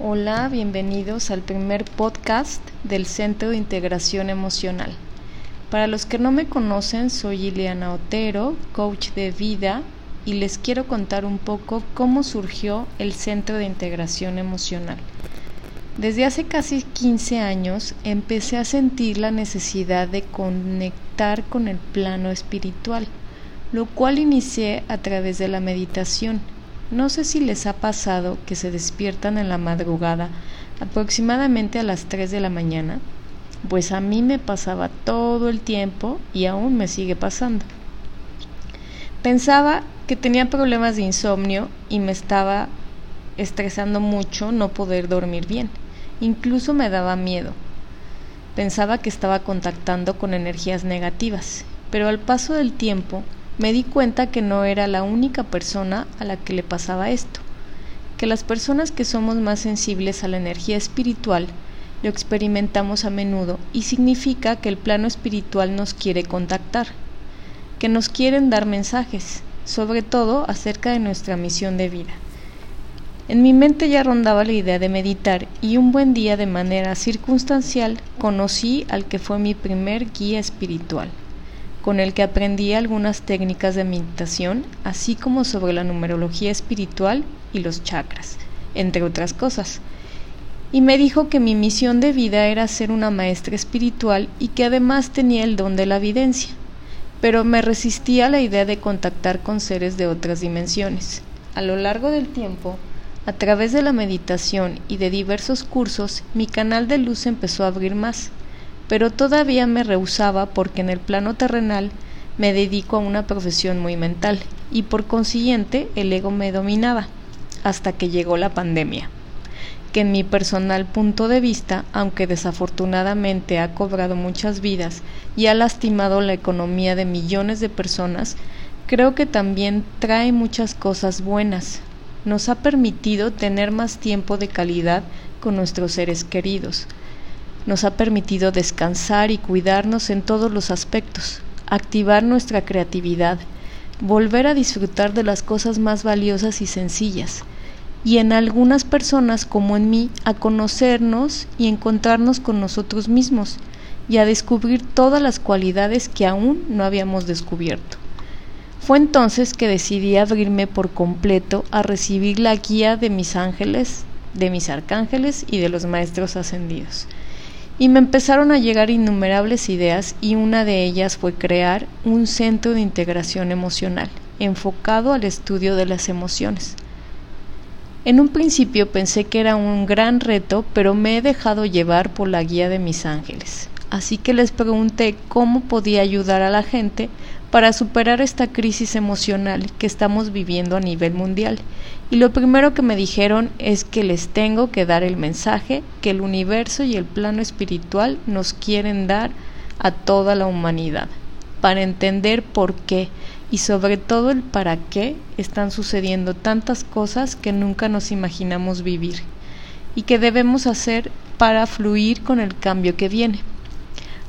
Hola, bienvenidos al primer podcast del Centro de Integración Emocional. Para los que no me conocen, soy Ileana Otero, coach de vida, y les quiero contar un poco cómo surgió el Centro de Integración Emocional. Desde hace casi 15 años empecé a sentir la necesidad de conectar con el plano espiritual, lo cual inicié a través de la meditación. No sé si les ha pasado que se despiertan en la madrugada aproximadamente a las 3 de la mañana, pues a mí me pasaba todo el tiempo y aún me sigue pasando. Pensaba que tenía problemas de insomnio y me estaba estresando mucho no poder dormir bien. Incluso me daba miedo. Pensaba que estaba contactando con energías negativas, pero al paso del tiempo me di cuenta que no era la única persona a la que le pasaba esto, que las personas que somos más sensibles a la energía espiritual lo experimentamos a menudo y significa que el plano espiritual nos quiere contactar, que nos quieren dar mensajes, sobre todo acerca de nuestra misión de vida. En mi mente ya rondaba la idea de meditar y un buen día de manera circunstancial conocí al que fue mi primer guía espiritual, con el que aprendí algunas técnicas de meditación, así como sobre la numerología espiritual y los chakras, entre otras cosas. Y me dijo que mi misión de vida era ser una maestra espiritual y que además tenía el don de la evidencia, pero me resistía a la idea de contactar con seres de otras dimensiones. A lo largo del tiempo, a través de la meditación y de diversos cursos, mi canal de luz empezó a abrir más, pero todavía me rehusaba porque en el plano terrenal me dedico a una profesión muy mental y por consiguiente el ego me dominaba, hasta que llegó la pandemia, que en mi personal punto de vista, aunque desafortunadamente ha cobrado muchas vidas y ha lastimado la economía de millones de personas, creo que también trae muchas cosas buenas, nos ha permitido tener más tiempo de calidad con nuestros seres queridos. Nos ha permitido descansar y cuidarnos en todos los aspectos, activar nuestra creatividad, volver a disfrutar de las cosas más valiosas y sencillas, y en algunas personas como en mí a conocernos y encontrarnos con nosotros mismos y a descubrir todas las cualidades que aún no habíamos descubierto. Fue entonces que decidí abrirme por completo a recibir la guía de mis ángeles, de mis arcángeles y de los maestros ascendidos. Y me empezaron a llegar innumerables ideas y una de ellas fue crear un centro de integración emocional, enfocado al estudio de las emociones. En un principio pensé que era un gran reto, pero me he dejado llevar por la guía de mis ángeles. Así que les pregunté cómo podía ayudar a la gente para superar esta crisis emocional que estamos viviendo a nivel mundial. Y lo primero que me dijeron es que les tengo que dar el mensaje que el universo y el plano espiritual nos quieren dar a toda la humanidad, para entender por qué y sobre todo el para qué están sucediendo tantas cosas que nunca nos imaginamos vivir y que debemos hacer para fluir con el cambio que viene,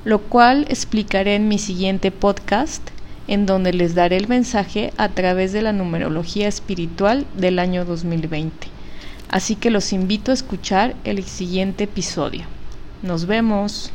lo cual explicaré en mi siguiente podcast en donde les daré el mensaje a través de la numerología espiritual del año 2020. Así que los invito a escuchar el siguiente episodio. Nos vemos.